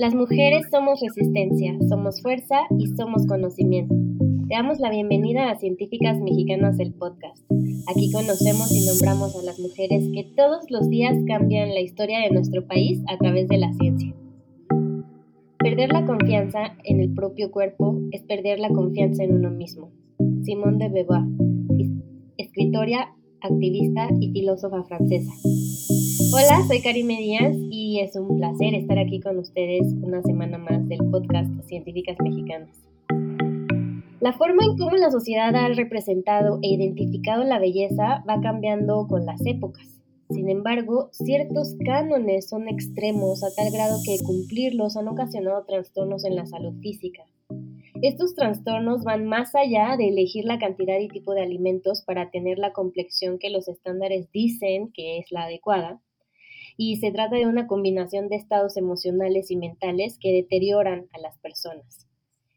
Las mujeres somos resistencia, somos fuerza y somos conocimiento. Te damos la bienvenida a Científicas Mexicanas el podcast. Aquí conocemos y nombramos a las mujeres que todos los días cambian la historia de nuestro país a través de la ciencia. Perder la confianza en el propio cuerpo es perder la confianza en uno mismo. Simone de Beauvoir, escritora, activista y filósofa francesa. Hola, soy Karime Díaz y es un placer estar aquí con ustedes una semana más del podcast Científicas Mexicanas. La forma en cómo la sociedad ha representado e identificado la belleza va cambiando con las épocas. Sin embargo, ciertos cánones son extremos a tal grado que cumplirlos han ocasionado trastornos en la salud física. Estos trastornos van más allá de elegir la cantidad y tipo de alimentos para tener la complexión que los estándares dicen que es la adecuada, y se trata de una combinación de estados emocionales y mentales que deterioran a las personas.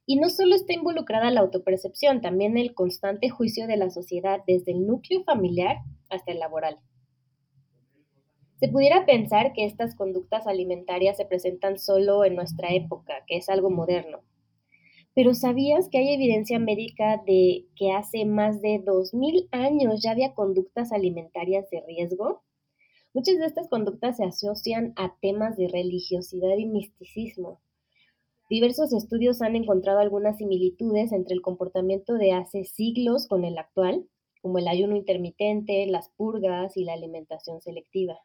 Y no solo está involucrada la autopercepción, también el constante juicio de la sociedad desde el núcleo familiar hasta el laboral. Se pudiera pensar que estas conductas alimentarias se presentan solo en nuestra época, que es algo moderno. Pero ¿sabías que hay evidencia médica de que hace más de 2.000 años ya había conductas alimentarias de riesgo? Muchas de estas conductas se asocian a temas de religiosidad y misticismo. Diversos estudios han encontrado algunas similitudes entre el comportamiento de hace siglos con el actual, como el ayuno intermitente, las purgas y la alimentación selectiva.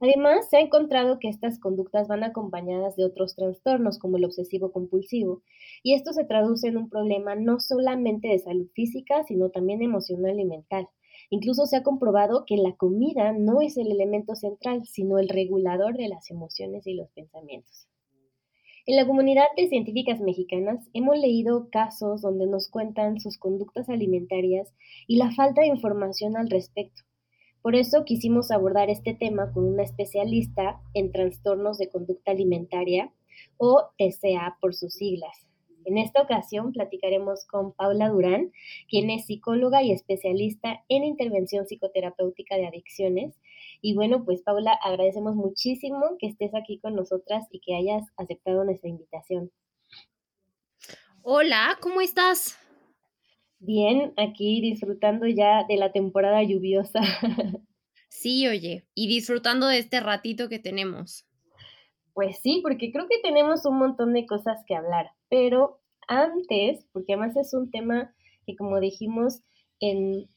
Además, se ha encontrado que estas conductas van acompañadas de otros trastornos como el obsesivo compulsivo, y esto se traduce en un problema no solamente de salud física, sino también emocional y mental. Incluso se ha comprobado que la comida no es el elemento central, sino el regulador de las emociones y los pensamientos. En la comunidad de científicas mexicanas hemos leído casos donde nos cuentan sus conductas alimentarias y la falta de información al respecto. Por eso quisimos abordar este tema con una especialista en trastornos de conducta alimentaria o TCA por sus siglas. En esta ocasión platicaremos con Paula Durán, quien es psicóloga y especialista en intervención psicoterapéutica de adicciones. Y bueno, pues Paula, agradecemos muchísimo que estés aquí con nosotras y que hayas aceptado nuestra invitación. Hola, ¿cómo estás? Bien, aquí disfrutando ya de la temporada lluviosa. Sí, oye, y disfrutando de este ratito que tenemos. Pues sí, porque creo que tenemos un montón de cosas que hablar, pero antes, porque además es un tema que como dijimos en...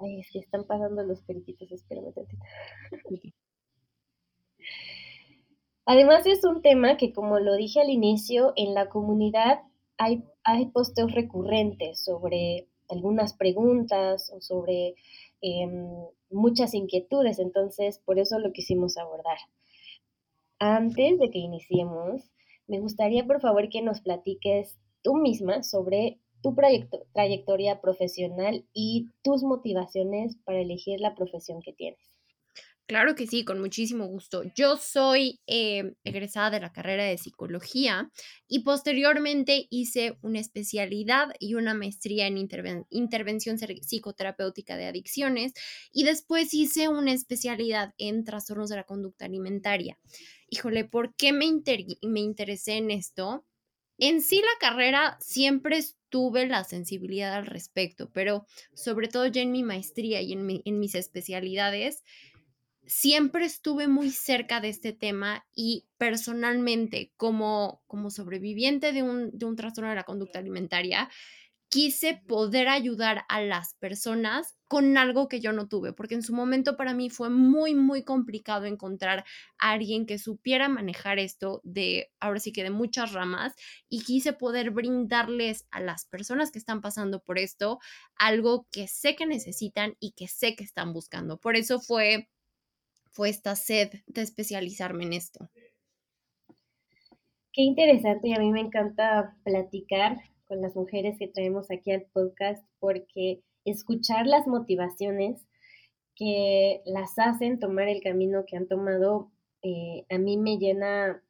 Ay, es que están pasando los periquitos, espérame tantito. Además es un tema que como lo dije al inicio, en la comunidad hay, hay posteos recurrentes sobre algunas preguntas o sobre em, muchas inquietudes, entonces por eso lo quisimos abordar. Antes de que iniciemos, me gustaría por favor que nos platiques tú misma sobre tu trayectoria profesional y tus motivaciones para elegir la profesión que tienes. Claro que sí, con muchísimo gusto. Yo soy eh, egresada de la carrera de psicología y posteriormente hice una especialidad y una maestría en intervención psicoterapéutica de adicciones y después hice una especialidad en trastornos de la conducta alimentaria. Híjole, ¿por qué me, me interesé en esto? En sí la carrera siempre tuve la sensibilidad al respecto, pero sobre todo ya en mi maestría y en, en mis especialidades, siempre estuve muy cerca de este tema y personalmente, como, como sobreviviente de un, de un trastorno de la conducta alimentaria, quise poder ayudar a las personas con algo que yo no tuve, porque en su momento para mí fue muy, muy complicado encontrar a alguien que supiera manejar esto de, ahora sí que de muchas ramas, y quise poder brindarles a las personas que están pasando por esto algo que sé que necesitan y que sé que están buscando. Por eso fue fue esta sed de especializarme en esto. Qué interesante y a mí me encanta platicar con las mujeres que traemos aquí al podcast porque escuchar las motivaciones que las hacen tomar el camino que han tomado eh, a mí me llena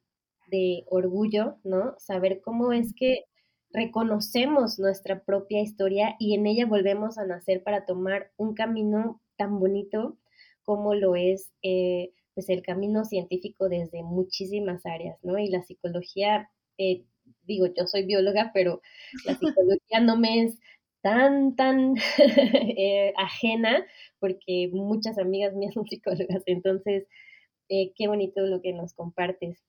de orgullo, ¿no? Saber cómo es que reconocemos nuestra propia historia y en ella volvemos a nacer para tomar un camino tan bonito como lo es eh, pues el camino científico desde muchísimas áreas, ¿no? Y la psicología, eh, digo, yo soy bióloga, pero la psicología no me es tan, tan eh, ajena, porque muchas amigas mías son psicólogas, entonces, eh, qué bonito lo que nos compartes.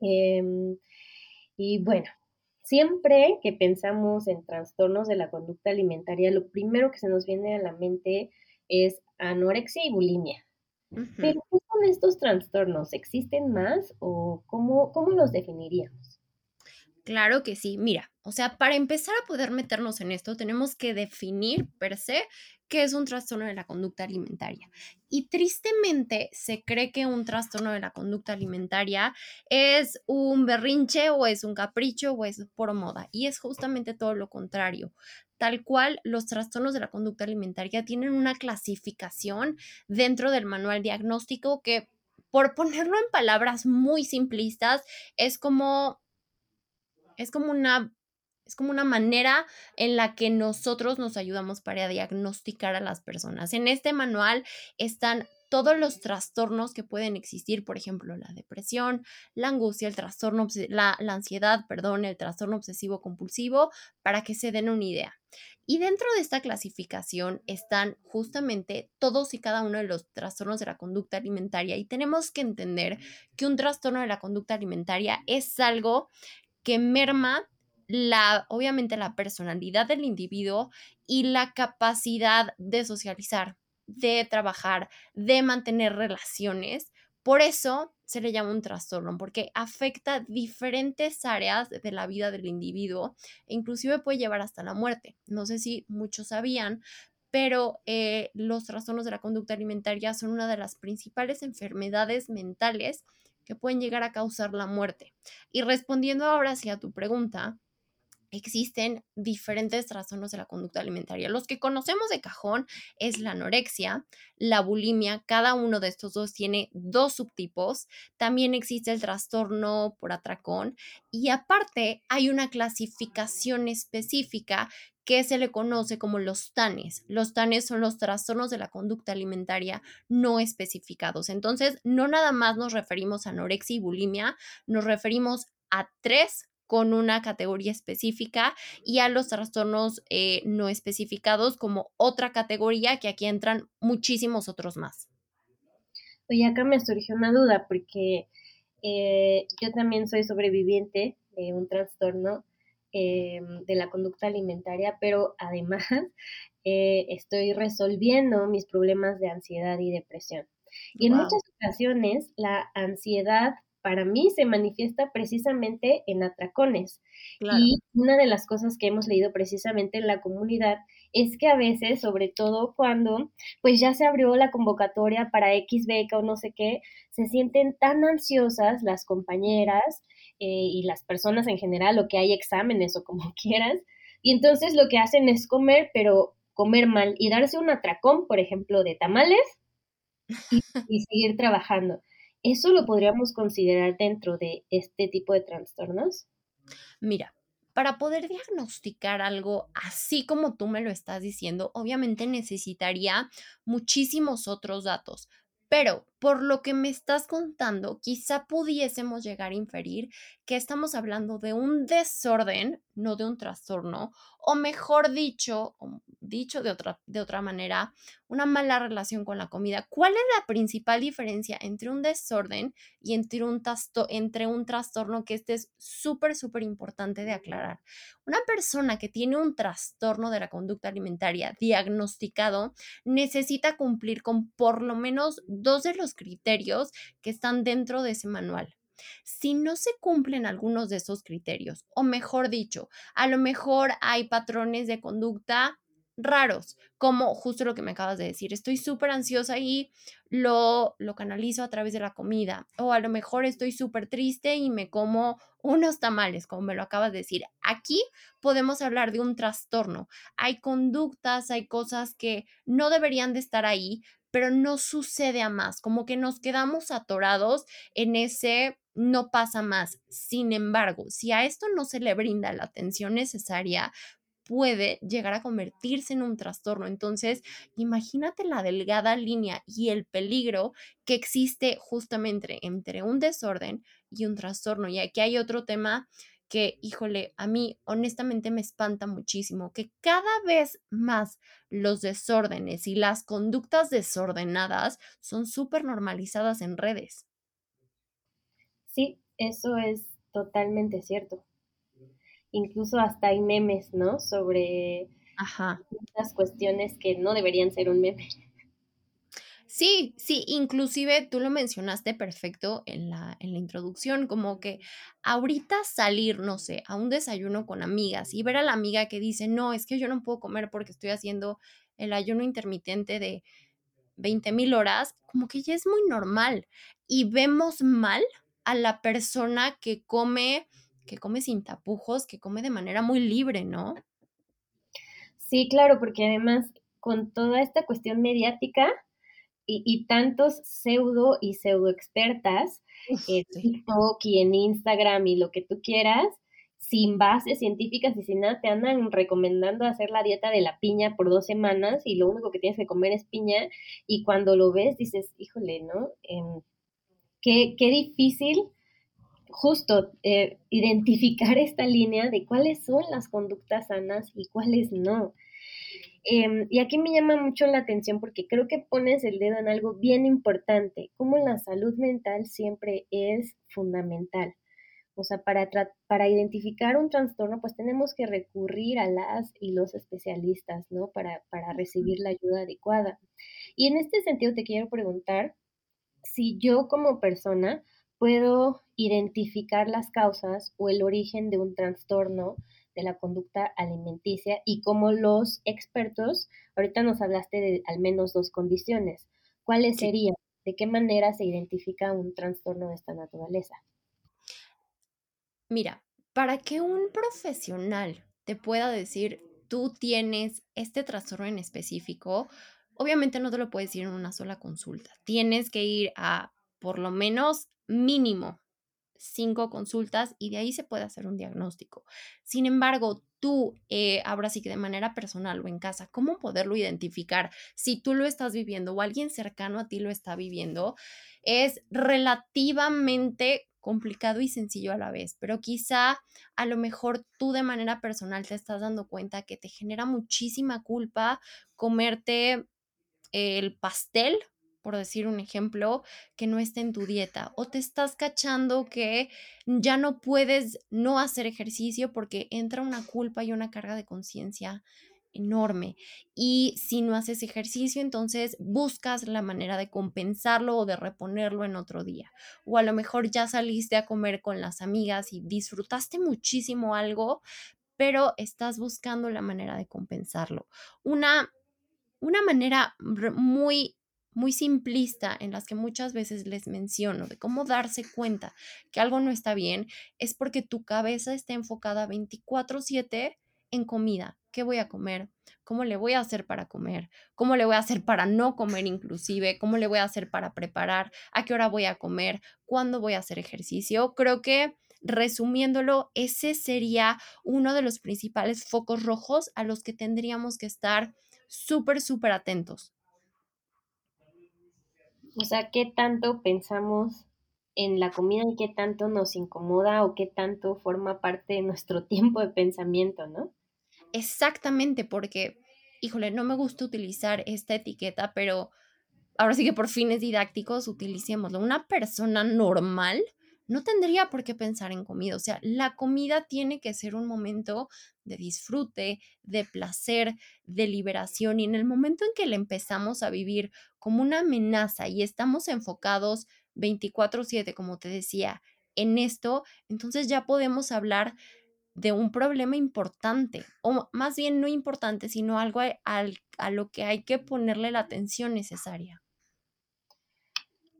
Em, y bueno, siempre que pensamos en trastornos de la conducta alimentaria, lo primero que se nos viene a la mente es anorexia y bulimia. Pero, ¿qué son estos trastornos? ¿Existen más o cómo, cómo los definiríamos? Claro que sí. Mira, o sea, para empezar a poder meternos en esto, tenemos que definir per se qué es un trastorno de la conducta alimentaria. Y tristemente se cree que un trastorno de la conducta alimentaria es un berrinche o es un capricho o es por moda. Y es justamente todo lo contrario. Tal cual, los trastornos de la conducta alimentaria tienen una clasificación dentro del manual diagnóstico que, por ponerlo en palabras muy simplistas, es como es como una es como una manera en la que nosotros nos ayudamos para diagnosticar a las personas. En este manual están todos los trastornos que pueden existir, por ejemplo, la depresión, la angustia, el trastorno, la, la ansiedad, perdón, el trastorno obsesivo compulsivo, para que se den una idea. Y dentro de esta clasificación están justamente todos y cada uno de los trastornos de la conducta alimentaria y tenemos que entender que un trastorno de la conducta alimentaria es algo que merma la, obviamente, la personalidad del individuo y la capacidad de socializar, de trabajar, de mantener relaciones. Por eso se le llama un trastorno, porque afecta diferentes áreas de la vida del individuo e inclusive puede llevar hasta la muerte. No sé si muchos sabían, pero eh, los trastornos de la conducta alimentaria son una de las principales enfermedades mentales que pueden llegar a causar la muerte. Y respondiendo ahora hacia tu pregunta, existen diferentes trastornos de la conducta alimentaria. Los que conocemos de cajón es la anorexia, la bulimia, cada uno de estos dos tiene dos subtipos. También existe el trastorno por atracón y aparte hay una clasificación específica que se le conoce como los TANES. Los TANES son los trastornos de la conducta alimentaria no especificados. Entonces, no nada más nos referimos a anorexia y bulimia, nos referimos a tres con una categoría específica y a los trastornos eh, no especificados como otra categoría que aquí entran muchísimos otros más. Oye, acá me surgió una duda porque eh, yo también soy sobreviviente de un trastorno Em, de la conducta alimentaria, pero además eh, estoy resolviendo mis problemas de ansiedad y depresión. Y en muchas ocasiones la ansiedad para mí se manifiesta precisamente en atracones. Y una de las cosas que hemos leído precisamente en la comunidad es que a veces, sobre todo cuando pues ya se abrió la convocatoria para X beca o no sé qué, se sienten tan ansiosas las compañeras eh, y las personas en general o que hay exámenes o como quieras. Y entonces lo que hacen es comer, pero comer mal y darse un atracón, por ejemplo, de tamales y, seguir trabajando. ¿Eso lo podríamos considerar dentro de este tipo de trastornos? Mira, para poder diagnosticar algo así como tú me lo estás diciendo, obviamente necesitaría muchísimos otros datos. Pero por lo que me estás contando, quizá pudiésemos llegar a inferir que estamos hablando de un desorden, no de un trastorno, o mejor dicho, dicho de otra, de otra manera, una mala relación con la comida. ¿Cuál es la principal diferencia entre un desorden y entre un, entre un trastorno que este es súper, súper importante de aclarar? Una persona que tiene un trastorno de la conducta alimentaria diagnosticado necesita cumplir con por lo menos dos de los criterios que están dentro de ese manual. Si no se cumplen algunos de esos criterios, o mejor dicho, a lo mejor hay patrones de conducta raros, como justo lo que me acabas de decir, estoy súper ansiosa y lo, lo canalizo a través de la comida, o a lo mejor estoy súper triste y me como unos tamales, como me lo acabas de decir. Aquí podemos hablar de un trastorno. Hay conductas, hay cosas que no deberían de estar ahí, pero no sucede a más, como que nos quedamos atorados en ese no pasa más. Sin embargo, si a esto no se le brinda la atención necesaria, puede llegar a convertirse en un trastorno. Entonces, imagínate la delgada línea y el peligro que existe justamente entre un desorden y un trastorno. Y aquí hay otro tema que, híjole, a mí honestamente me espanta muchísimo, que cada vez más los desórdenes y las conductas desordenadas son súper normalizadas en redes. Sí, eso es totalmente cierto. Incluso hasta hay memes, ¿no? Sobre Ajá. las cuestiones que no deberían ser un meme. Sí, sí, inclusive tú lo mencionaste perfecto en la, en la introducción, como que ahorita salir, no sé, a un desayuno con amigas y ver a la amiga que dice, no, es que yo no puedo comer porque estoy haciendo el ayuno intermitente de 20 mil horas, como que ya es muy normal y vemos mal a la persona que come, que come sin tapujos, que come de manera muy libre, ¿no? Sí, claro, porque además con toda esta cuestión mediática, y, tantos pseudo y pseudo expertas en TikTok y en Instagram y lo que tú quieras, sin bases científicas y sin nada, te andan recomendando hacer la dieta de la piña por dos semanas y lo único que tienes que comer es piña y cuando lo ves dices, híjole, ¿no? Em, qué, qué, difícil justo eh, identificar esta línea de cuáles son las conductas sanas y cuáles no. Em, y aquí me llama mucho la atención porque creo que pones el dedo en algo bien importante, como la salud mental siempre es fundamental. O sea, para, para identificar un trastorno, pues tenemos que recurrir a las y los especialistas, ¿no? Para, para recibir la ayuda adecuada. Y en este sentido te quiero preguntar si yo como persona puedo identificar las causas o el origen de un trastorno de la conducta alimenticia y como los expertos, ahorita nos hablaste de al menos dos condiciones. ¿Cuáles serían? ¿De qué manera se identifica un trastorno de esta naturaleza? Mira, para que un profesional te pueda decir, tú tienes este trastorno en específico, obviamente no te lo puedes decir en una sola consulta. Tienes que ir a por lo menos mínimo cinco consultas y de ahí se puede hacer un diagnóstico. Sin embargo, tú, eh, ahora sí que de manera personal o en casa, ¿cómo poderlo identificar? Si tú lo estás viviendo o alguien cercano a ti lo está viviendo, es relativamente complicado y sencillo a la vez, pero quizá a lo mejor tú de manera personal te estás dando cuenta que te genera muchísima culpa comerte el pastel por decir un ejemplo, que no está en tu dieta o te estás cachando que ya no puedes no hacer ejercicio porque entra una culpa y una carga de conciencia enorme. Y si no haces ejercicio, entonces buscas la manera de compensarlo o de reponerlo en otro día. O a lo mejor ya saliste a comer con las amigas y disfrutaste muchísimo algo, pero estás buscando la manera de compensarlo. Una, una manera muy muy simplista en las que muchas veces les menciono de cómo darse cuenta que algo no está bien, es porque tu cabeza está enfocada 24/7 en comida. ¿Qué voy a comer? ¿Cómo le voy a hacer para comer? ¿Cómo le voy a hacer para no comer inclusive? ¿Cómo le voy a hacer para preparar? ¿A qué hora voy a comer? ¿Cuándo voy a hacer ejercicio? Creo que resumiéndolo, ese sería uno de los principales focos rojos a los que tendríamos que estar súper, súper atentos. O sea, ¿qué tanto pensamos en la comida y qué tanto nos incomoda o qué tanto forma parte de nuestro tiempo de pensamiento, ¿no? Exactamente, porque, híjole, no me gusta utilizar esta etiqueta, pero ahora sí que por fines didácticos utilicémoslo. Una persona normal no tendría por qué pensar en comida. O sea, la comida tiene que ser un momento de disfrute, de placer, de liberación. Y en el momento en que la empezamos a vivir como una amenaza y estamos enfocados 24/7, como te decía, en esto, entonces ya podemos hablar de un problema importante, o más bien no importante, sino algo a, a lo que hay que ponerle la atención necesaria.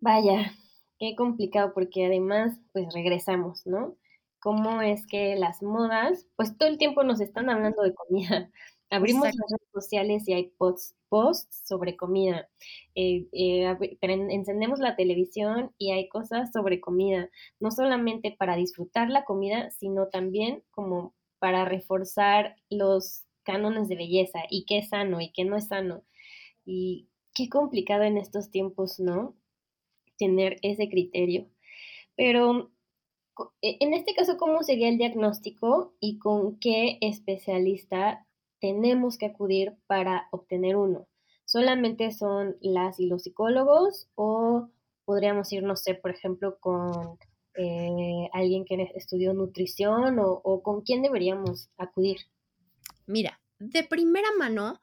Vaya, qué complicado porque además, pues regresamos, ¿no? Cómo es que las modas, pues todo el tiempo nos están hablando de comida. Abrimos las redes sociales y hay posts, posts sobre comida. Eh, eh, encendemos la televisión y hay cosas sobre comida. No solamente para disfrutar la comida, sino también como para reforzar los cánones de belleza y qué es sano y qué no es sano. Y qué complicado en estos tiempos, ¿no? Tener ese criterio. Pero e, en este caso, ¿cómo sería el diagnóstico y con qué especialista tenemos que acudir para obtener uno? ¿Solamente son las y los psicólogos o podríamos ir, no sé, por ejemplo, con eh, alguien que estudió nutrición o con quién deberíamos acudir? Mira, de primera mano,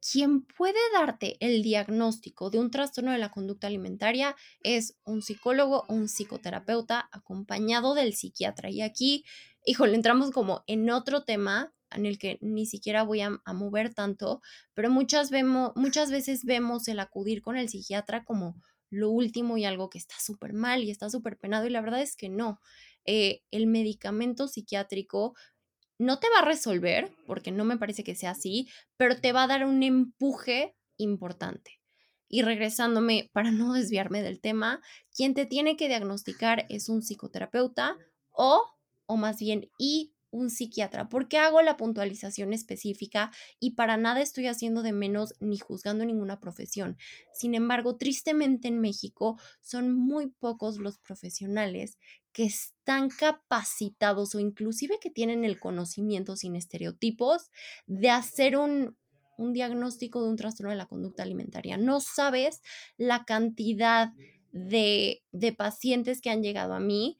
quien puede darte el diagnóstico de un trastorno de la conducta alimentaria es un psicólogo o un psicoterapeuta acompañado del psiquiatra. Y aquí, híjole, entramos como en otro tema en el que ni siquiera voy a, mover tanto, pero muchas, veces vemos el acudir con el psiquiatra como lo último y algo que está súper mal y está súper penado y la verdad es que no. Eh, el medicamento psiquiátrico no te va a resolver, porque no me parece que sea así, pero te va a dar un empuje importante. Y regresándome, para no desviarme del tema, quien te tiene que diagnosticar es un psicoterapeuta o, o más bien, y un psiquiatra. porque hago la puntualización específica y para nada estoy haciendo de menos ni juzgando ninguna profesión? Sin embargo, tristemente en México son muy pocos los profesionales que están capacitados o inclusive que tienen el conocimiento sin estereotipos de hacer un, un diagnóstico de un trastorno de la conducta alimentaria. No sabes la cantidad de, de pacientes que han llegado a mí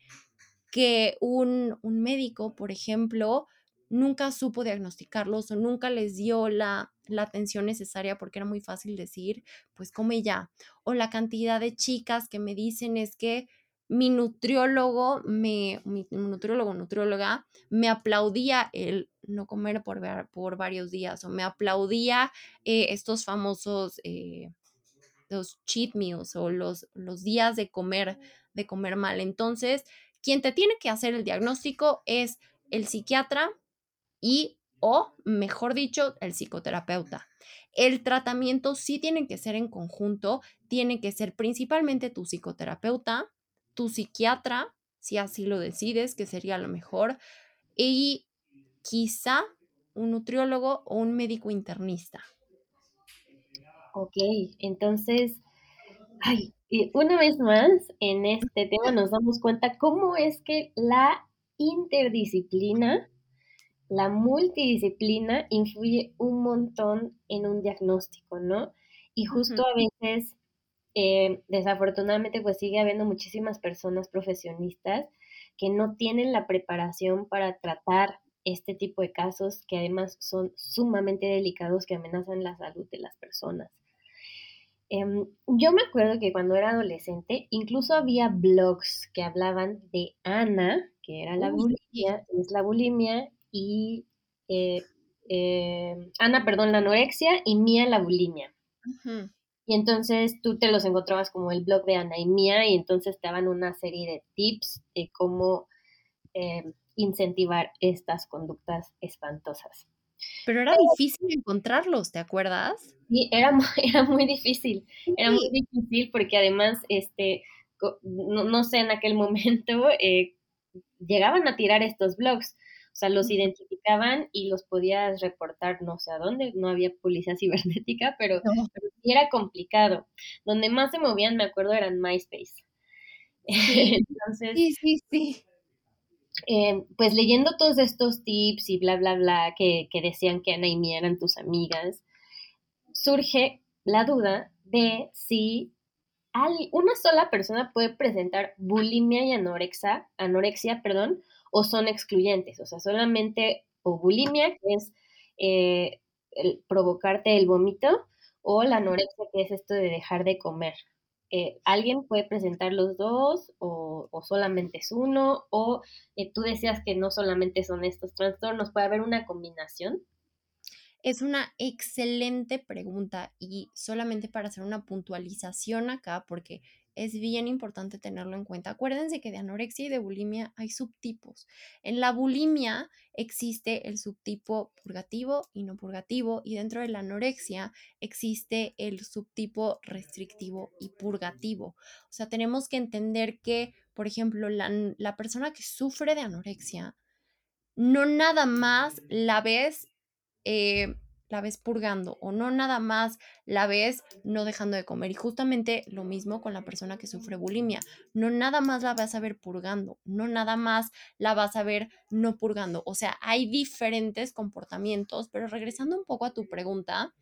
que un, médico, por ejemplo, nunca supo diagnosticarlos o nunca les dio la, atención necesaria porque era muy fácil decir, pues come ya. O la cantidad de chicas que me dicen es que mi nutriólogo, me, mi nutriólogo, nutrióloga, me aplaudía el no comer por, por varios días o me aplaudía eh, estos famosos, eh, los cheat meals o los, los días de comer, de comer mal. Entonces, quien te tiene que hacer el diagnóstico es el psiquiatra y o, mejor dicho, el psicoterapeuta. El tratamiento sí tiene que ser en conjunto, tiene que ser principalmente tu psicoterapeuta, tu psiquiatra, si así lo decides, que sería lo mejor, y quizá un nutriólogo o un médico internista. Ok, entonces, ay, y una vez más, en este tema nos damos cuenta cómo es que la interdisciplina, la multidisciplina influye un montón en un diagnóstico, ¿no? Y justo a veces, eh, desafortunadamente, pues sigue habiendo muchísimas personas profesionistas que no tienen la preparación para tratar este tipo de casos que además son sumamente delicados que amenazan la salud de las personas. Em, yo me acuerdo que cuando era adolescente, incluso había blogs que hablaban de Ana, que era la bulimia, es la bulimia, y eh, eh, Ana, perdón, la anorexia, y Mía la bulimia. Y entonces tú te los encontrabas como el blog de Ana y entonces te daban una serie de tips de cómo em, incentivar estas conductas espantosas. Pero era difícil encontrarlos, ¿te acuerdas? Sí, era, era muy difícil, era muy difícil porque además, este, no, sé, en aquel momento eh, llegaban a tirar estos blogs, sea, los identificaban y los podías reportar no sé a dónde, no había policía cibernética, pero, sí era complicado. Donde más se movían, me acuerdo, eran MySpace. Entonces, sí, sí, sí. Eh, pues leyendo todos estos tips y bla, bla, bla que, decían que Ana y Mía eran tus amigas, surge la duda de si una sola persona puede presentar bulimia y anorexia, anorexia, perdón, o son excluyentes, o sea, solamente o bulimia, que es eh, provocarte el vómito, o la anorexia, que es esto de dejar de comer. Eh, alguien puede presentar los dos o, solamente es uno, o eh, tú decías que no solamente son estos trastornos, puede haber una combinación. Es una excelente pregunta y solamente para hacer una puntualización acá, porque es bien importante tenerlo en cuenta. Acuérdense que de anorexia y de bulimia hay subtipos. En la bulimia existe el subtipo purgativo y no purgativo y dentro de la anorexia existe el subtipo restrictivo y purgativo. O sea, tenemos que entender que, por ejemplo, la, la persona que sufre de anorexia, no nada más la ves eh, la ves purgando o no nada más la ves no dejando de comer. Y justamente lo mismo con la persona que sufre bulimia. No nada más la vas a ver purgando, no nada más la vas a ver no purgando. O sea, hay diferentes comportamientos, pero regresando un poco a tu pregunta,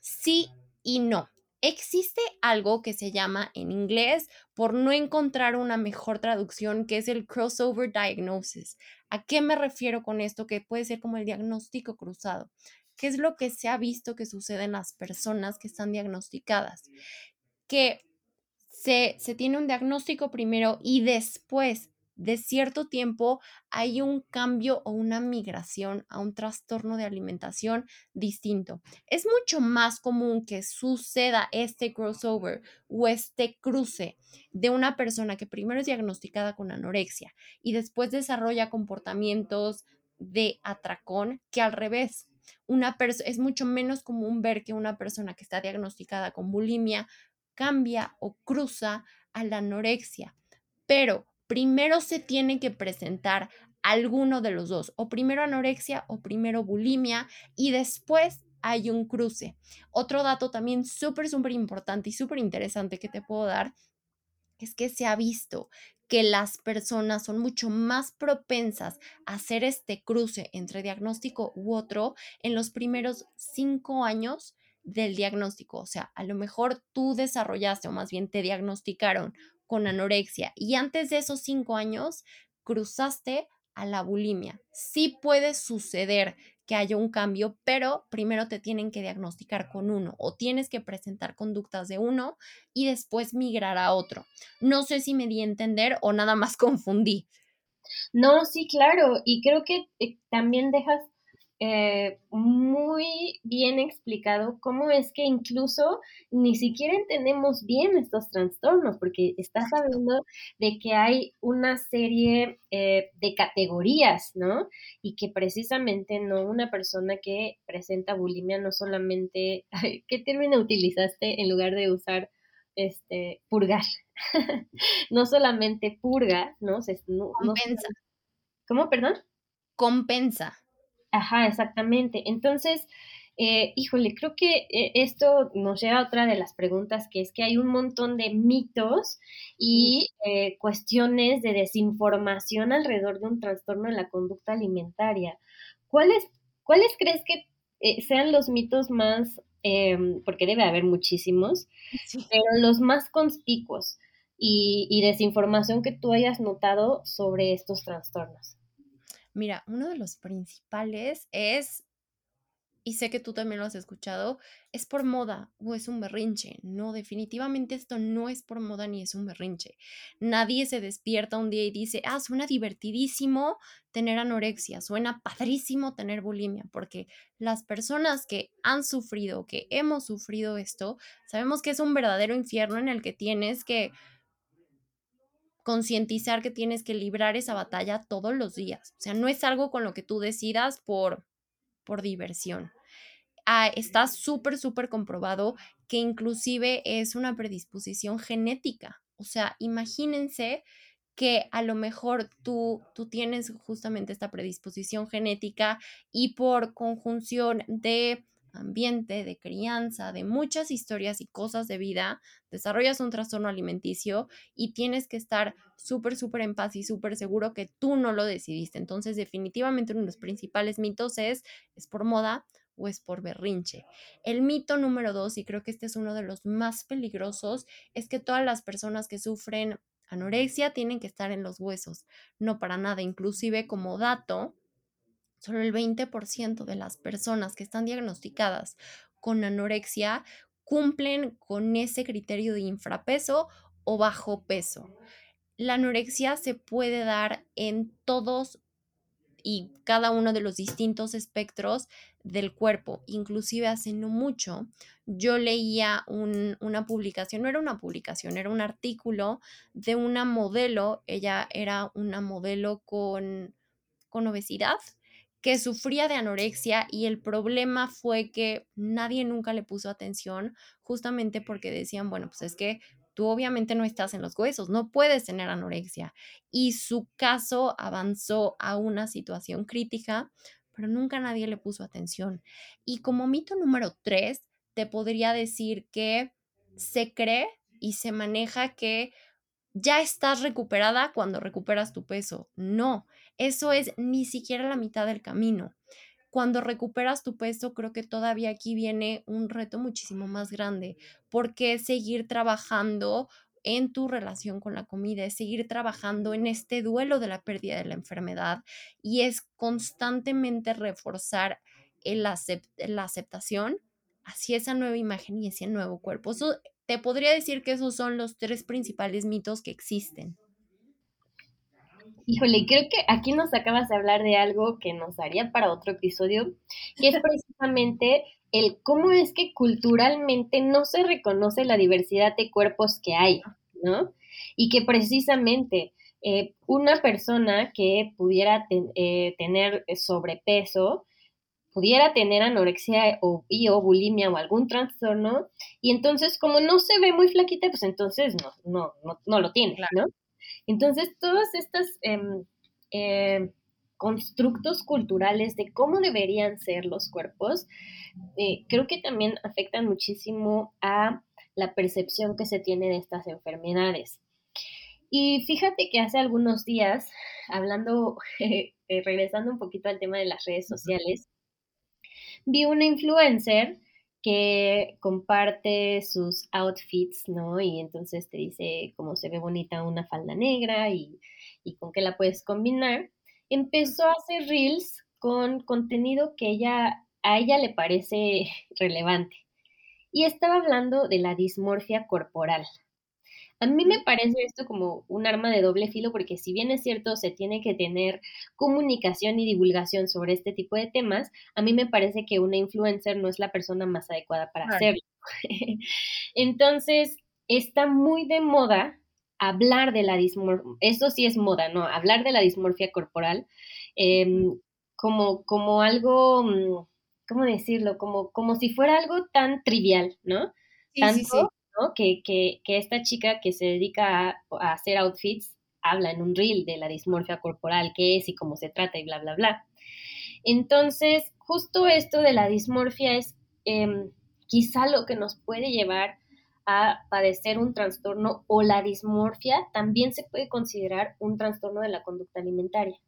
sí y no. Existe algo que se llama en inglés, por no encontrar una mejor traducción, que es el crossover diagnosis. ¿A qué me refiero con esto? Que puede ser como el diagnóstico cruzado. ¿Qué es lo que se ha visto que sucede en las personas que están diagnosticadas? Que se, se tiene un diagnóstico primero y después de cierto tiempo hay un cambio o una migración a un trastorno de alimentación distinto. Es mucho más común que suceda este crossover o este cruce de una persona que primero es diagnosticada con anorexia y después desarrolla comportamientos de atracón que al revés una es mucho menos común ver que una persona que está diagnosticada con bulimia cambia o cruza a la anorexia. Pero primero se tiene que presentar alguno de los dos, o primero anorexia o primero bulimia, y después hay un cruce. Otro dato también súper, súper importante y súper interesante que te puedo dar es que se ha visto que las personas son mucho más propensas a hacer este cruce entre diagnóstico u otro en los primeros cinco años del diagnóstico. O sea, a lo mejor tú desarrollaste o más bien te diagnosticaron con anorexia y antes de esos cinco años cruzaste a la bulimia. Sí puede suceder que haya un cambio, pero primero te tienen que diagnosticar con uno o tienes que presentar conductas de uno y después migrar a otro. No sé si me di a entender o nada más confundí. No, sí, claro, y creo que eh, también dejas eh, muy bien explicado cómo es que incluso ni siquiera entendemos bien estos trastornos, porque estás hablando de que hay una serie eh, de categorías, ¿no? Y que precisamente no una persona que presenta bulimia no solamente, ¿qué término utilizaste en lugar de usar este purgar? no solamente purga, ¿no? Compensa. ¿Cómo, perdón? Compensa. Ajá, exactamente. Entonces, eh, híjole, creo que eh, esto nos lleva a otra de las preguntas, que es que hay un montón de mitos y eh, cuestiones de desinformación alrededor de un trastorno en la conducta alimentaria. ¿Cuáles, cuáles crees que sean los mitos más, em, porque debe haber muchísimos, pero los más conspicuos y desinformación que tú hayas notado sobre estos trastornos? Mira, uno de los principales es, y sé que tú también lo has escuchado, es por moda o es un berrinche. No, definitivamente esto no es por moda ni es un berrinche. Nadie se despierta un día y dice, ah, suena divertidísimo tener anorexia, suena padrísimo tener bulimia, porque las personas que han sufrido, que hemos sufrido esto, sabemos que es un verdadero infierno en el que tienes que concientizar que tienes que librar esa batalla todos los días. O sea, no es algo con lo que tú decidas por, por diversión. Ah, está súper, súper comprobado que inclusive es una predisposición genética. O sea, imagínense que a lo mejor tú, tú tienes justamente esta predisposición genética y por conjunción de ambiente, de crianza, de muchas historias y cosas de vida, desarrollas un trastorno alimenticio y tienes que estar súper, súper en paz y súper seguro que tú no lo decidiste. Entonces, definitivamente uno de los principales mitos es, ¿es por moda o es por berrinche? El mito número dos, y creo que este es uno de los más peligrosos, es que todas las personas que sufren anorexia tienen que estar en los huesos. No para nada, inclusive como dato, Solo el 20% de las personas que están diagnosticadas con anorexia cumplen con ese criterio de infrapeso o bajo peso. La anorexia se puede dar en todos y cada uno de los distintos espectros del cuerpo. Inclusive hace no mucho yo leía una publicación, no era una publicación, era un artículo de una modelo, ella era una modelo con, con obesidad que sufría de anorexia y el problema fue que nadie nunca le puso atención justamente porque decían, bueno, pues es que tú obviamente no estás en los huesos, no puedes tener anorexia. Y su caso avanzó a una situación crítica, pero nunca nadie le puso atención. Y como mito número tres, te podría decir que se cree y se maneja que ya estás recuperada cuando recuperas tu peso. No, eso es ni siquiera la mitad del camino. Cuando recuperas tu peso, creo que todavía aquí viene un reto muchísimo más grande, porque seguir trabajando en tu relación con la comida, es seguir trabajando en este duelo de la pérdida de la enfermedad y es constantemente reforzar la aceptación hacia esa nueva imagen y ese nuevo cuerpo. Te podría decir que esos son los tres principales mitos que existen. Híjole, creo que aquí nos acabas de hablar de algo que nos haría para otro episodio, que es precisamente el cómo es que culturalmente no se reconoce la diversidad de cuerpos que hay, ¿no? Y que precisamente eh, una persona que pudiera eh, tener sobrepeso, pudiera tener anorexia o, y o bulimia o algún trastorno, y entonces como no se ve muy flaquita, pues entonces no, no, no, no lo tiene, ¿no? Entonces, todos estos em, em, constructos culturales de cómo deberían ser los cuerpos, eh, creo que también afectan muchísimo a la percepción que se tiene de estas enfermedades. Y fíjate que hace algunos días, hablando, eh, regresando un poquito al tema de las redes sociales, vi una influencer que comparte sus outfits, ¿no? Y entonces te dice cómo se ve bonita una falda negra y, con qué la puedes combinar. Empezó a hacer reels con contenido que ella, a ella le parece relevante. Y estaba hablando de la dismorfia corporal, a mí me parece esto como un arma de doble filo porque si bien es cierto se tiene que tener comunicación y divulgación sobre este tipo de temas, a mí me parece que una influencer no es la persona más adecuada para hacerlo. Entonces, está muy de moda hablar de la dismorfia, esto sí es moda, ¿no? Hablar de la dismorfia corporal em, como, como algo, mm, ¿cómo decirlo? Como, como si fuera algo tan trivial, ¿no? Sí, sí, sí. Que, esta chica que se dedica a, hacer outfits habla en un reel de la dismorfia corporal, qué es y cómo se trata y bla, bla, bla. Entonces, justo esto de la dismorfia es em, quizá lo que nos puede llevar a padecer un trastorno o la dismorfia también se puede considerar un trastorno de la conducta alimentaria.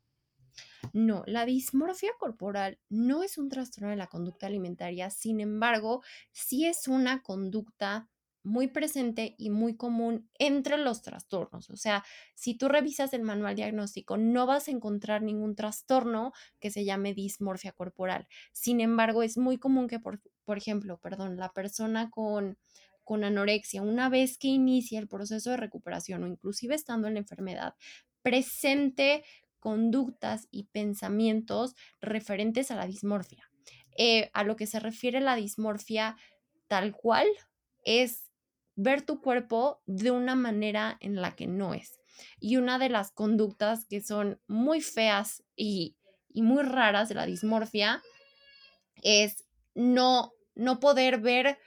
No, la dismorfia corporal no es un trastorno de la conducta alimentaria, sin embargo, sí es una conducta muy presente y muy común entre los trastornos. O sea, si tú revisas el manual diagnóstico, no vas a encontrar ningún trastorno que se llame dismorfia corporal. Sin embargo, es muy común que, por, por ejemplo, perdón, la persona con, con anorexia, una vez que inicia el proceso de recuperación o inclusive estando en la enfermedad, presente conductas y pensamientos referentes a la dismorfia. Eh, a lo que se refiere la dismorfia tal cual es ver tu cuerpo de una manera en la que no es. Y una de las conductas que son muy feas y, muy raras de la dismorfia es no, no poder ver,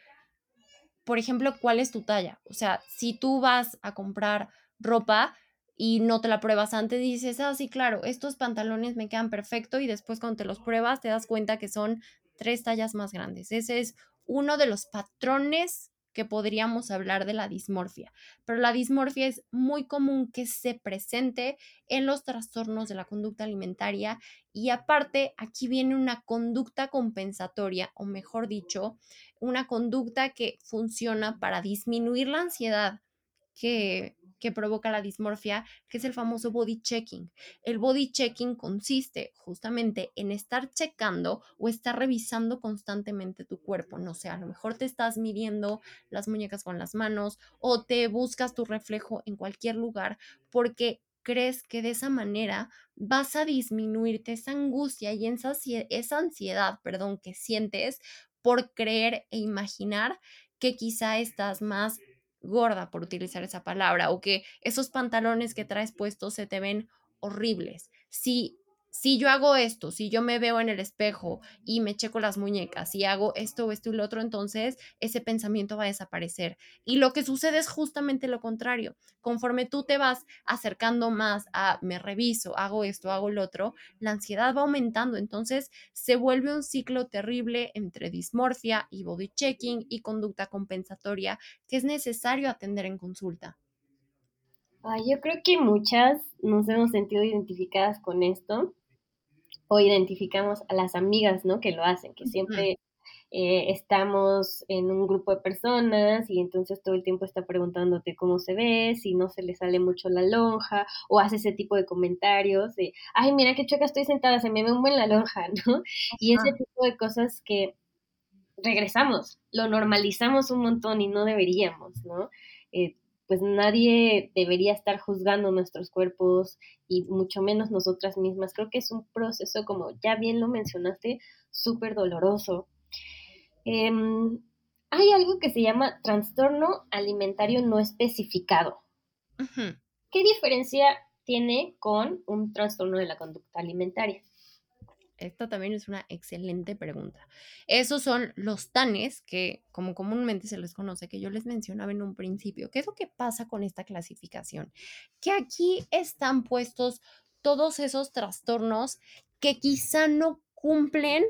por ejemplo, cuál es tu talla. O sea, si tú vas a comprar ropa y no te la pruebas antes, dices, ah, sí, claro, estos pantalones me quedan perfecto y después cuando te los pruebas te das cuenta que son tres tallas más grandes. Ese es uno de los patrones que podríamos hablar de la dismorfia, pero la dismorfia es muy común que se presente en los trastornos de la conducta alimentaria y aparte aquí viene una conducta compensatoria o mejor dicho, una conducta que funciona para disminuir la ansiedad que que provoca la dismorfia, que es el famoso body checking. El body checking consiste justamente en estar checando o estar revisando constantemente tu cuerpo. No sé, a lo mejor te estás midiendo las muñecas con las manos o te buscas tu reflejo en cualquier lugar porque crees que de esa manera vas a disminuirte esa angustia y esa, ansiedad, perdón, que sientes por creer e imaginar que quizá estás más gorda, por utilizar esa palabra, o que esos pantalones que traes puestos se te ven horribles. Si si yo hago esto, si yo me veo en el espejo y me checo las muñecas y hago esto, esto y lo otro, entonces ese pensamiento va a desaparecer. Y lo que sucede es justamente lo contrario. Conforme tú te vas acercando más a me reviso, hago esto, hago lo otro, la ansiedad va aumentando. Entonces se vuelve un ciclo terrible entre dismorfia y body checking y conducta compensatoria que es necesario atender en consulta. yo creo que muchas nos hemos sentido identificadas con esto o identificamos a las amigas, ¿no? Que lo hacen, que siempre eh, estamos en un grupo de personas y entonces todo el tiempo está preguntándote cómo se ve, si no se le sale mucho la lonja, o hace ese tipo de comentarios de, ay, mira qué choca estoy sentada, se me ve un buen la lonja, ¿no? Y ese tipo de cosas que regresamos, lo normalizamos un montón y no deberíamos, ¿no? Eh, pues nadie debería estar juzgando nuestros cuerpos y mucho menos nosotras mismas. Creo que es un proceso, como ya bien lo mencionaste, súper doloroso. Em, hay algo que se llama trastorno alimentario no especificado. ¿Qué diferencia tiene con un trastorno de la conducta alimentaria? Esta también es una excelente pregunta. Esos son los TANES, que como comúnmente se les conoce, que yo les mencionaba en un principio. ¿Qué es lo que pasa con esta clasificación? Que aquí están puestos todos esos trastornos que quizá no cumplen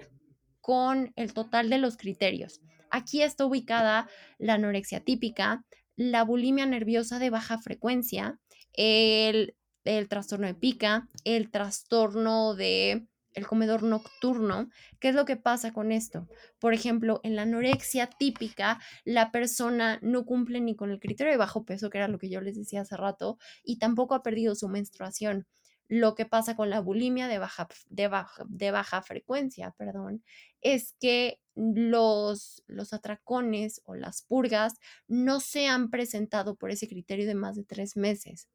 con el total de los criterios. Aquí está ubicada la anorexia típica, la bulimia nerviosa de baja frecuencia, el, el trastorno de pica, el trastorno de el comedor nocturno, ¿qué es lo que pasa con esto? Por ejemplo, en la anorexia típica, la persona no cumple ni con el criterio de bajo peso, que era lo que yo les decía hace rato, y tampoco ha perdido su menstruación. Lo que pasa con la bulimia de baja, de baja, de baja frecuencia, perdón, es que los, los atracones o las purgas no se han presentado por ese criterio de más de tres meses.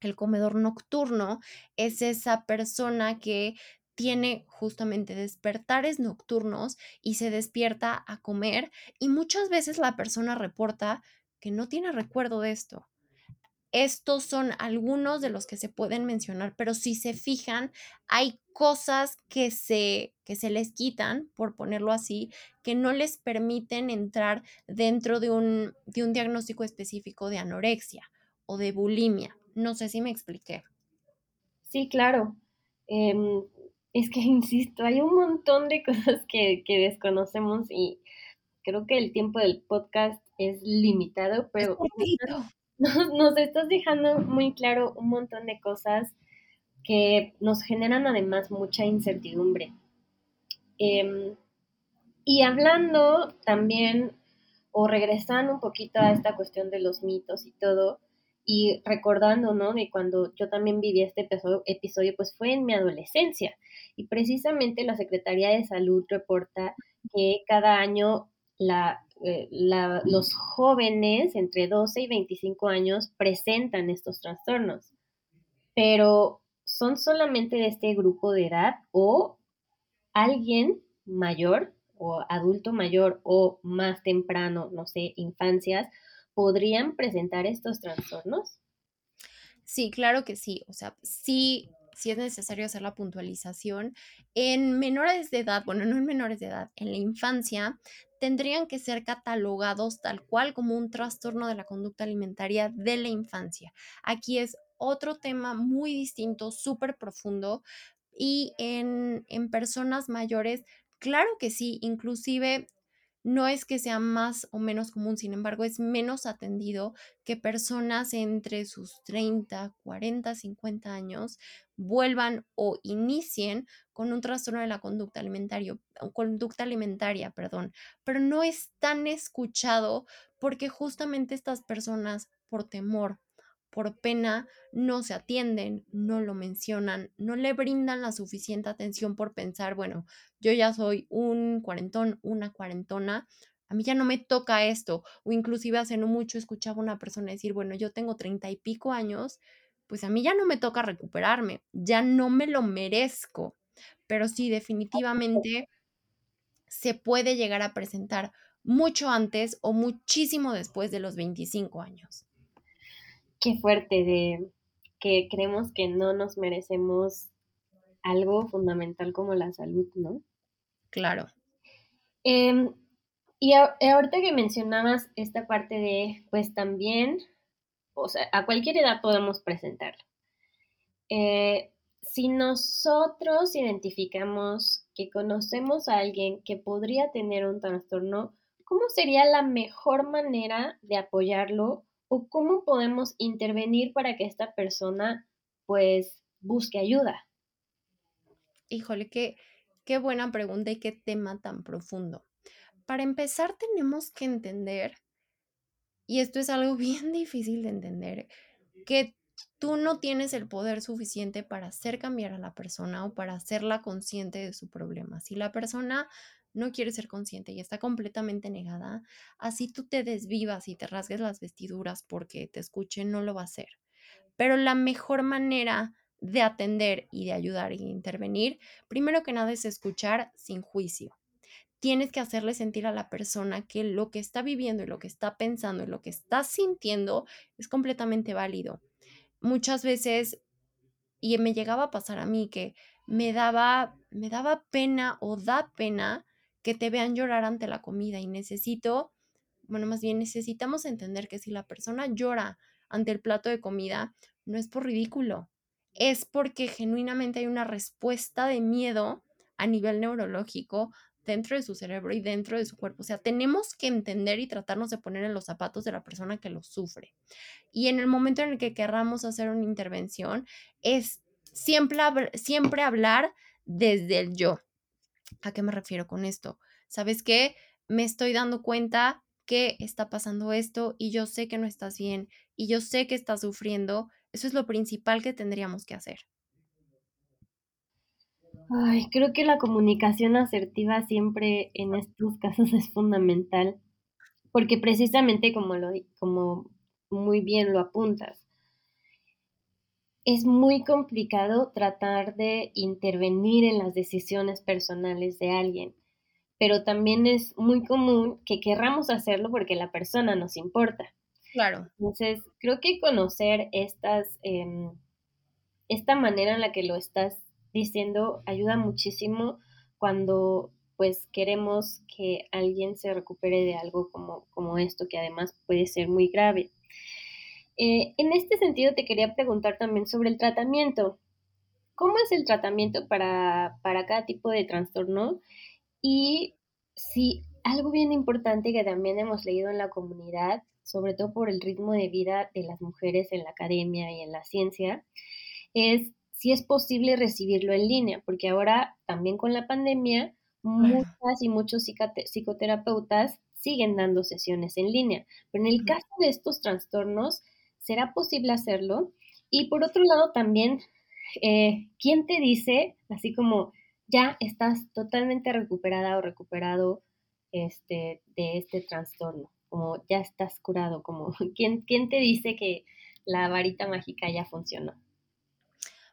El comedor nocturno es esa persona que tiene justamente despertares nocturnos y se despierta a comer y muchas veces la persona reporta que no tiene recuerdo de esto. Estos son algunos de los que se pueden mencionar, pero si se fijan, hay cosas que se, que se les quitan, por ponerlo así, que no les permiten entrar dentro de un, de un diagnóstico específico de anorexia o de bulimia. No sé si me expliqué. Sí, claro. Em, es que, insisto, hay un montón de cosas que, desconocemos y creo que el tiempo del podcast es limitado, pero nos, estás dejando muy claro un montón de cosas que nos generan además mucha incertidumbre. Em, y hablando también, o regresando un poquito a esta cuestión de los mitos y todo, y recordando, ¿no? De cuando yo también viví este episodio, pues fue en mi adolescencia. Y precisamente la Secretaría de Salud reporta que cada año eh, los jóvenes entre 12 y 25 años presentan estos trastornos. Pero son solamente de este grupo de edad o alguien mayor o adulto mayor o más temprano, no sé, infancias, podrían presentar estos trastornos? Sí, claro que sí. O sea, sí, sí es necesario hacer la puntualización. En menores de edad, bueno, no en menores de edad, en la infancia, tendrían que ser catalogados tal cual como un trastorno de la conducta alimentaria de la infancia. Aquí es otro tema muy distinto, súper profundo. Y en, en personas mayores, claro que sí, inclusive no es que sea más o menos común, sin embargo, es menos atendido que personas entre sus 30, 40, 50 años vuelvan o inicien con un trastorno de la conducta alimentaria, conducta alimentaria, perdón, pero no es tan escuchado porque justamente estas personas por temor por pena no se atienden, no lo mencionan, no le brindan la suficiente atención por pensar, bueno, yo ya soy un cuarentón, una cuarentona, a mí ya no me toca esto, o inclusive hace no mucho escuchaba una persona decir, bueno, yo tengo treinta y pico años, pues a mí ya no me toca recuperarme, ya no me lo merezco, pero sí, definitivamente se puede llegar a presentar mucho antes o muchísimo después de los 25 años qué fuerte de que creemos que no nos merecemos algo fundamental como la salud, ¿no? Claro. Em, y ahorita que mencionabas esta parte de, pues también, o sea, a cualquier edad podemos presentarlo. Eh, si nosotros identificamos que conocemos a alguien que podría tener un trastorno, ¿cómo sería la mejor manera de apoyarlo o cómo podemos intervenir para que esta persona pues busque ayuda? Híjole, qué, qué buena pregunta y qué tema tan profundo. Para empezar, tenemos que entender, y esto es algo bien difícil de entender, que tú no tienes el poder suficiente para hacer cambiar a la persona o para hacerla consciente de su problema. Si la persona no quiere ser consciente y está completamente negada, así tú te desvivas y te rasgues las vestiduras porque te escuche, no lo va a hacer. Pero la mejor manera de atender y de ayudar y intervenir, primero que nada es escuchar sin juicio. Tienes que hacerle sentir a la persona que lo que está viviendo y lo que está pensando y lo que está sintiendo es completamente válido. Muchas veces, y me llegaba a pasar a mí, que me daba, me daba pena o da pena que te vean llorar ante la comida y necesito, bueno, más bien necesitamos entender que si la persona llora ante el plato de comida, no es por ridículo, es porque genuinamente hay una respuesta de miedo a nivel neurológico dentro de su cerebro y dentro de su cuerpo. O sea, tenemos que entender y tratarnos de poner en los zapatos de la persona que lo sufre. Y en el momento en el que querramos hacer una intervención, es siempre, siempre hablar desde el yo. ¿A qué me refiero con esto? ¿Sabes qué? Me estoy dando cuenta que está pasando esto y yo sé que no estás bien y yo sé que estás sufriendo. Eso es lo principal que tendríamos que hacer. Ay, creo que la comunicación asertiva siempre en estos casos es fundamental, porque precisamente como lo como muy bien lo apuntas, es muy complicado tratar de intervenir en las decisiones personales de alguien, pero también es muy común que querramos hacerlo porque la persona nos importa. Claro. Entonces, creo que conocer estas, em, esta manera en la que lo estás diciendo ayuda muchísimo cuando pues queremos que alguien se recupere de algo como, como esto, que además puede ser muy grave. Eh, en este sentido, te quería preguntar también sobre el tratamiento. ¿Cómo es el tratamiento para, para cada tipo de trastorno? Y si algo bien importante que también hemos leído en la comunidad, sobre todo por el ritmo de vida de las mujeres en la academia y en la ciencia, es si es posible recibirlo en línea, porque ahora también con la pandemia, muchas y muchos psicoterapeutas siguen dando sesiones en línea. Pero en el caso de estos trastornos, ¿será posible hacerlo? Y por otro lado también, eh, ¿quién te dice, así como ya estás totalmente recuperada o recuperado este, de este trastorno? Como ya estás curado, como ¿quién, quién te dice que la varita mágica ya funcionó?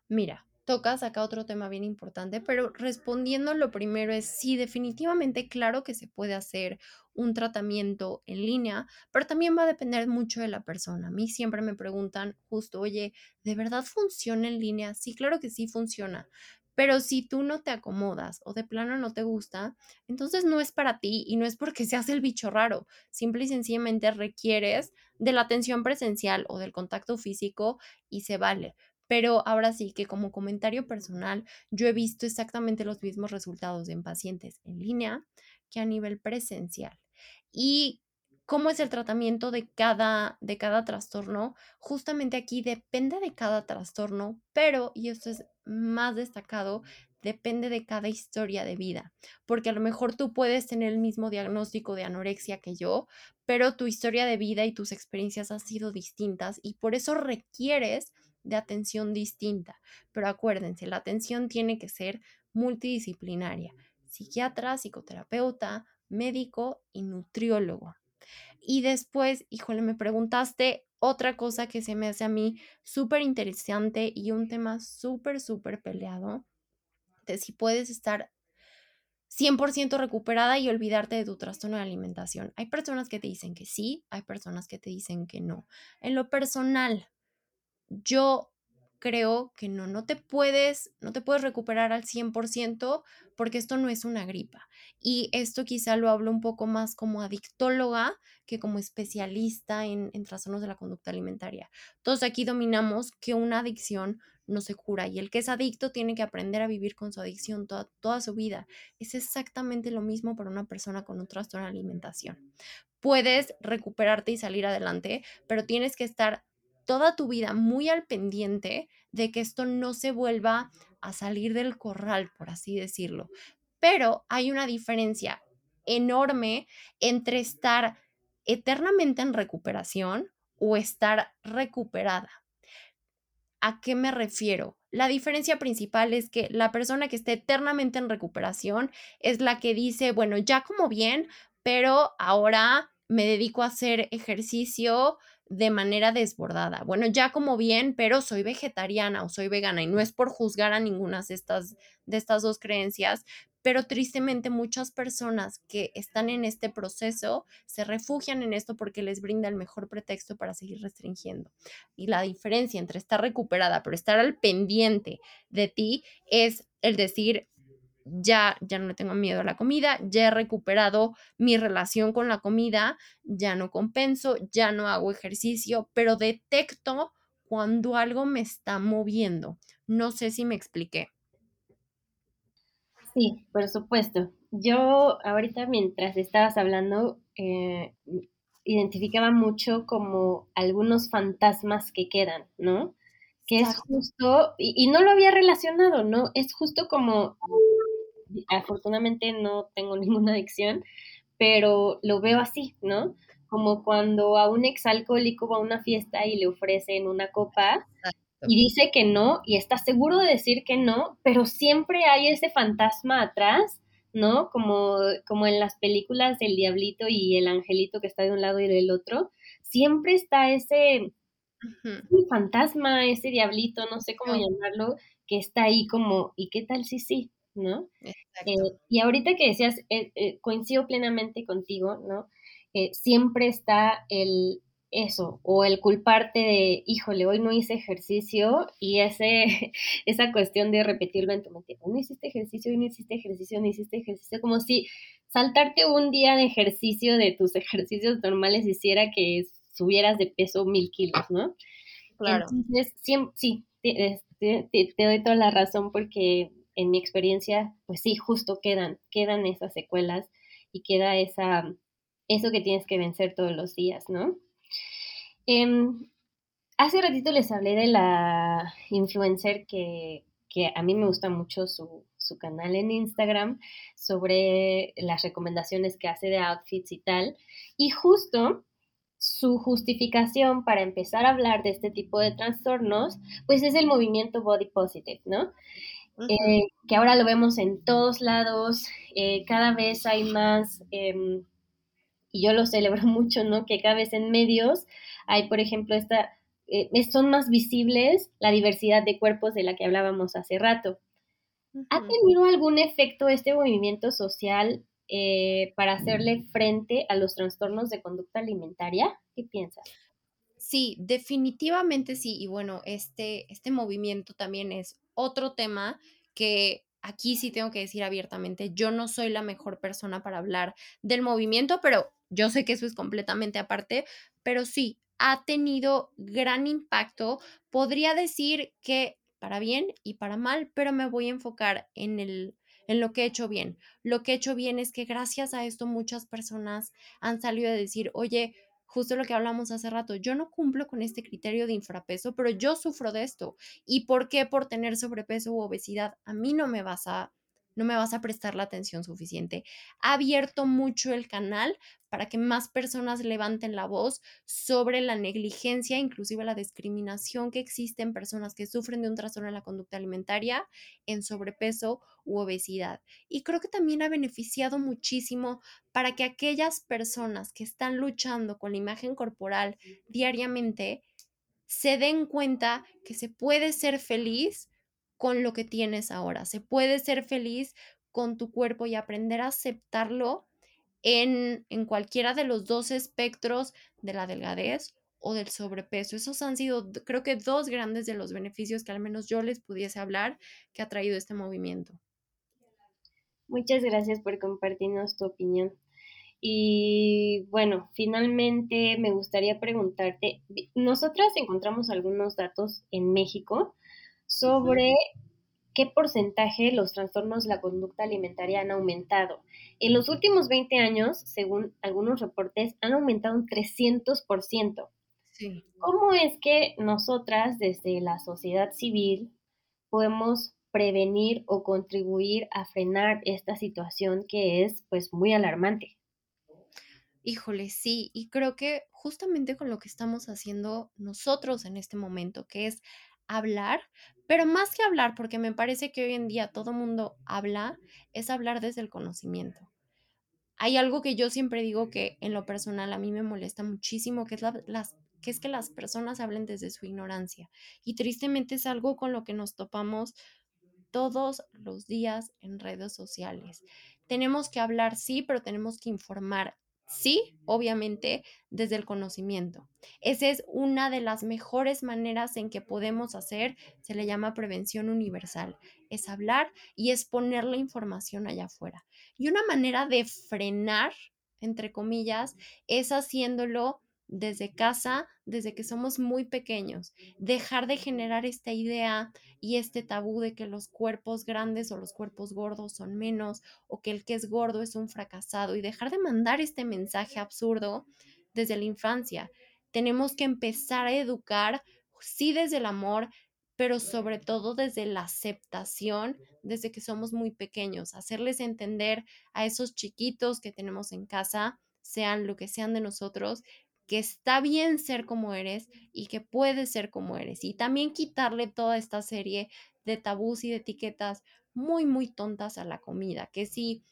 Mira, tocas acá otro tema bien importante, pero respondiendo lo primero es sí, definitivamente claro que se puede hacer un tratamiento en línea, pero también va a depender mucho de la persona. A mí siempre me preguntan justo, oye, ¿de verdad funciona en línea? Sí, claro que sí funciona. Pero si tú no te acomodas o de plano no te gusta, entonces no es para ti y no es porque seas el bicho raro. Simple y sencillamente requieres de la atención presencial o del contacto físico y se vale. Pero ahora sí que como comentario personal, yo he visto exactamente los mismos resultados en pacientes en línea que a nivel presencial. Y cómo es el tratamiento de cada, de cada trastorno, justamente aquí depende de cada trastorno, pero, y esto es más destacado, depende de cada historia de vida, porque a lo mejor tú puedes tener el mismo diagnóstico de anorexia que yo, pero tu historia de vida y tus experiencias han sido distintas y por eso requieres de atención distinta. Pero acuérdense, la atención tiene que ser multidisciplinaria. Psiquiatra, psicoterapeuta, médico y nutriólogo. Y después, híjole, me preguntaste otra cosa que se me hace a mí súper interesante y un tema súper, súper peleado, de si puedes estar 100% recuperada y olvidarte de tu trastorno de alimentación. Hay personas que te dicen que sí, hay personas que te dicen que no. En lo personal, yo creo que no, no te puedes, no te puedes recuperar al 100% porque esto no es una gripa. Y esto quizá lo hablo un poco más como adictóloga que como especialista en, trastornos de la conducta alimentaria. Todos aquí dominamos que una adicción no se cura y el que es adicto tiene que aprender a vivir con su adicción toda, toda su vida. Es exactamente lo mismo para una persona con un trastorno de alimentación. Puedes recuperarte y salir adelante, pero tienes que estar toda tu vida muy al pendiente de que esto no se vuelva a salir del corral, por así decirlo. Pero hay una diferencia enorme entre estar eternamente en recuperación o estar recuperada. ¿A qué me refiero? La diferencia principal es que la persona que esté eternamente en recuperación es la que dice, bueno, ya como bien, pero ahora me dedico a hacer ejercicio de manera desbordada. Bueno, ya como bien, pero soy vegetariana o soy vegana y no es por juzgar a ninguna de estas, de estas dos creencias, pero tristemente muchas personas que están en este proceso se refugian en esto porque les brinda el mejor pretexto para seguir restringiendo. Y la diferencia entre estar recuperada, pero estar al pendiente de ti es el decir, ya, ya no le tengo miedo a la comida, ya he recuperado mi relación con la comida, ya no compenso, ya no hago ejercicio, pero detecto cuando algo me está moviendo. No sé si me expliqué. Sí, por supuesto. Yo ahorita mientras estabas hablando, eh, identificaba mucho como algunos fantasmas que quedan, ¿no? Que es justo, y, no lo había relacionado, ¿no? Es justo como afortunadamente no tengo ninguna adicción, pero lo veo así, ¿no? Como cuando a un exalcohólico va a una fiesta y le ofrecen una copa y dice que no y está seguro de decir que no, pero siempre hay ese fantasma atrás, ¿no? Como, como en las películas del diablito y el angelito que está de un lado y del otro, siempre está ese, fantasma, ese diablito, no sé cómo llamarlo, que está ahí como, ¿y qué tal si sí? ¿No? Eh, y ahorita que decías, eh, eh, coincido plenamente contigo, ¿no? siempre está el eso, o el culparte de, híjole, hoy no hice ejercicio, y ese, esa cuestión de repetirlo en tu mente, no hiciste ejercicio, hoy no hiciste ejercicio, no hiciste ejercicio, como si saltarte un día de ejercicio de tus ejercicios normales hiciera que subieras de peso mil kilos, ¿no? Claro. Entonces, sí, te, te doy toda la razón porque en mi experiencia, pues sí, justo quedan, quedan esas secuelas y queda esa, eso que tienes que vencer todos los días, ¿no? Em, hace ratito les hablé de la influencer que, a mí me gusta mucho su, su, canal en Instagram sobre las recomendaciones que hace de outfits y tal. Y justo su justificación para empezar a hablar de este tipo de trastornos, pues es el movimiento body positive, ¿no? Eh, que ahora lo vemos en todos lados, eh, cada vez hay más, em, y yo lo celebro mucho, ¿no? Que cada vez en medios hay, por ejemplo, esta, eh, son más visibles la diversidad de cuerpos de la que hablábamos hace rato. ¿Ha tenido algún efecto este movimiento social para hacerle frente a los trastornos de conducta alimentaria? ¿Qué piensas? Sí, definitivamente sí. Y bueno, este, este movimiento también es otro tema que aquí sí tengo que decir abiertamente, yo no soy la mejor persona para hablar del movimiento, pero yo sé que eso es completamente aparte, pero sí, ha tenido gran impacto. Podría decir que para bien y para mal, pero me voy a enfocar en el en lo que he hecho bien. Lo que he hecho bien es que gracias a esto muchas personas han salido a decir, oye, justo lo que hablamos hace rato, yo no cumplo con este criterio de infrapeso, pero yo sufro de esto. ¿Y por qué por tener sobrepeso u obesidad a mí no me vas a no me vas a prestar la atención suficiente. Ha abierto mucho el canal para que más personas levanten la voz sobre la negligencia, inclusive la discriminación que existe en personas que sufren de un trastorno de la conducta alimentaria, en sobrepeso u obesidad. Y creo que también ha beneficiado muchísimo para que aquellas personas que están luchando con la imagen corporal diariamente se den cuenta que se puede ser feliz con lo que tienes ahora. Se puede ser feliz con tu cuerpo y aprender a aceptarlo en, en cualquiera de los dos espectros de la delgadez o del sobrepeso. Esos han sido, creo que, dos grandes de los beneficios que al menos yo les pudiese hablar que ha traído este movimiento. Muchas gracias por compartirnos tu opinión. Y bueno, finalmente me gustaría preguntarte, nosotras encontramos algunos datos en México sobre qué porcentaje los trastornos de la conducta alimentaria han aumentado. En los últimos 20 años, según algunos reportes, han aumentado un 300%. Sí. ¿Cómo es que nosotras desde la sociedad civil podemos prevenir o contribuir a frenar esta situación que es pues muy alarmante? Híjole, sí, y creo que justamente con lo que estamos haciendo nosotros en este momento, que es hablar, pero más que hablar, porque me parece que hoy en día todo mundo habla, es hablar desde el conocimiento. Hay algo que yo siempre digo que en lo personal a mí me molesta muchísimo, que es, las, que, es que las personas hablen desde su ignorancia. Y tristemente es algo con lo que nos topamos todos los días en redes sociales. Tenemos que hablar, sí, pero tenemos que informar Sí, obviamente, desde el conocimiento. Esa es una de las mejores maneras en que podemos hacer, se le llama prevención universal, es hablar y es poner la información allá afuera. Y una manera de frenar, entre comillas, es haciéndolo desde casa, desde que somos muy pequeños, dejar de generar esta idea y este tabú de que los cuerpos grandes o los cuerpos gordos son menos o que el que es gordo es un fracasado y dejar de mandar este mensaje absurdo desde la infancia. Tenemos que empezar a educar, sí desde el amor, pero sobre todo desde la aceptación, desde que somos muy pequeños, hacerles entender a esos chiquitos que tenemos en casa, sean lo que sean de nosotros, que está bien ser como eres y que puedes ser como eres. Y también quitarle toda esta serie de tabús y de etiquetas muy, muy tontas a la comida, que si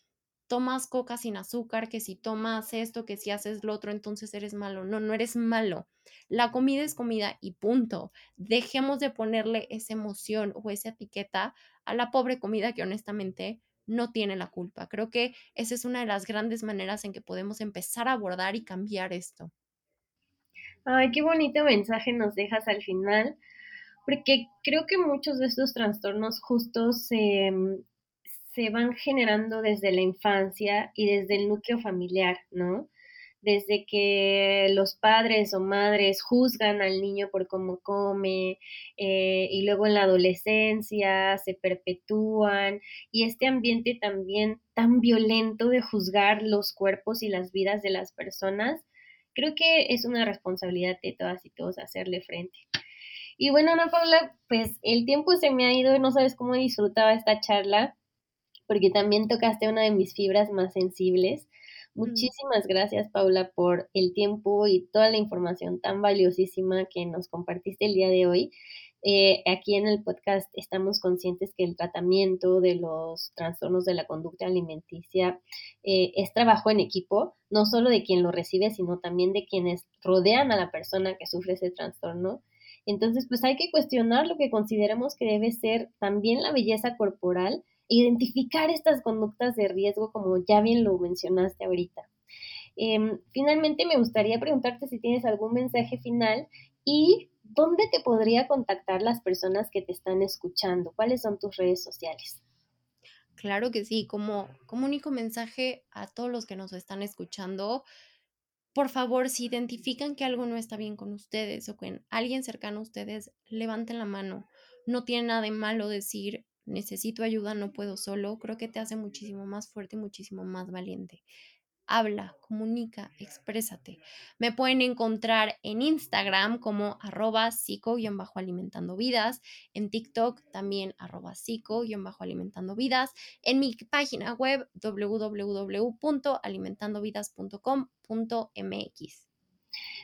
tomas coca sin azúcar, que si tomas esto, que si haces lo otro, entonces eres malo. No, no eres malo. La comida es comida y punto. Dejemos de ponerle esa emoción o esa etiqueta a la pobre comida que honestamente no tiene la culpa. Creo que esa es una de las grandes maneras en que podemos empezar a abordar y cambiar esto. Ay, qué bonito mensaje nos dejas al final, porque creo que muchos de estos trastornos justos se, se van generando desde la infancia y desde el núcleo familiar, ¿no? desde que los padres o madres juzgan al niño por cómo come eh, y luego en la adolescencia se perpetúan y este ambiente también tan violento de juzgar los cuerpos y las vidas de las personas creo que es una responsabilidad de todas y todos hacerle frente. Y bueno, Ana Paula, pues el tiempo se me ha ido y no sabes cómo disfrutaba esta charla, porque también tocaste una de mis fibras más sensibles. Mm. Muchísimas gracias, Paula, por el tiempo y toda la información tan valiosísima que nos compartiste el día de hoy. Eh, aquí en el podcast estamos conscientes que el tratamiento de los trastornos de la conducta alimenticia eh, es trabajo en equipo, no solo de quien lo recibe, sino también de quienes rodean a la persona que sufre ese trastorno. Entonces, pues hay que cuestionar lo que consideremos que debe ser también la belleza corporal identificar estas conductas de riesgo, como ya bien lo mencionaste ahorita. Em, finalmente, me gustaría preguntarte si tienes algún mensaje final y ¿dónde te podría contactar las personas que te están escuchando? ¿Cuáles son tus redes sociales? Claro que sí, como, como único mensaje a todos los que nos están escuchando, por favor, si identifican que algo no está bien con ustedes o con alguien cercano a ustedes, levanten la mano. No tiene nada de malo decir, necesito ayuda, no puedo solo. Creo que te hace muchísimo más fuerte y muchísimo más valiente habla, comunica, exprésate. Me pueden encontrar en Instagram como arroba psico-alimentando vidas, en TikTok también arroba psico-alimentando vidas, en mi página web www.alimentandovidas.com.mx.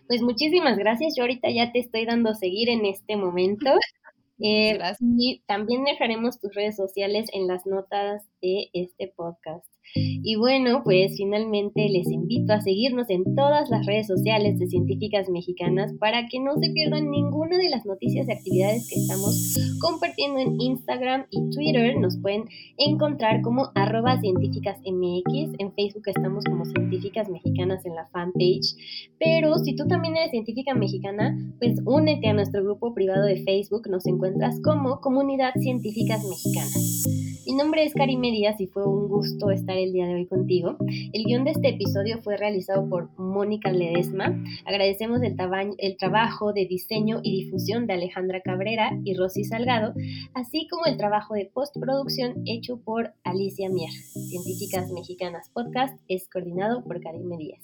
Pues muchísimas gracias, yo ahorita ya te estoy dando seguir en este momento. Eh, y también dejaremos tus redes sociales en las notas de este podcast. Y bueno, pues finalmente les invito a seguirnos en todas las redes sociales de Científicas Mexicanas para que no se pierdan ninguna de las noticias y actividades que estamos compartiendo en Instagram y Twitter. Nos pueden encontrar como arroba científicasmx. En Facebook estamos como Científicas Mexicanas en la fanpage. Pero si tú también eres científica mexicana, pues únete a nuestro grupo privado de Facebook. Nos encuentras como Comunidad Científicas Mexicanas. Mi nombre es Karim Díaz y fue un gusto estar el día de hoy contigo. El guion de este episodio fue realizado por Mónica Ledesma. Agradecemos el, el trabajo de diseño y difusión de Alejandra Cabrera y Rosy Salgado, así como el trabajo de postproducción hecho por Alicia Mier. Científicas Mexicanas Podcast es coordinado por Karim Díaz.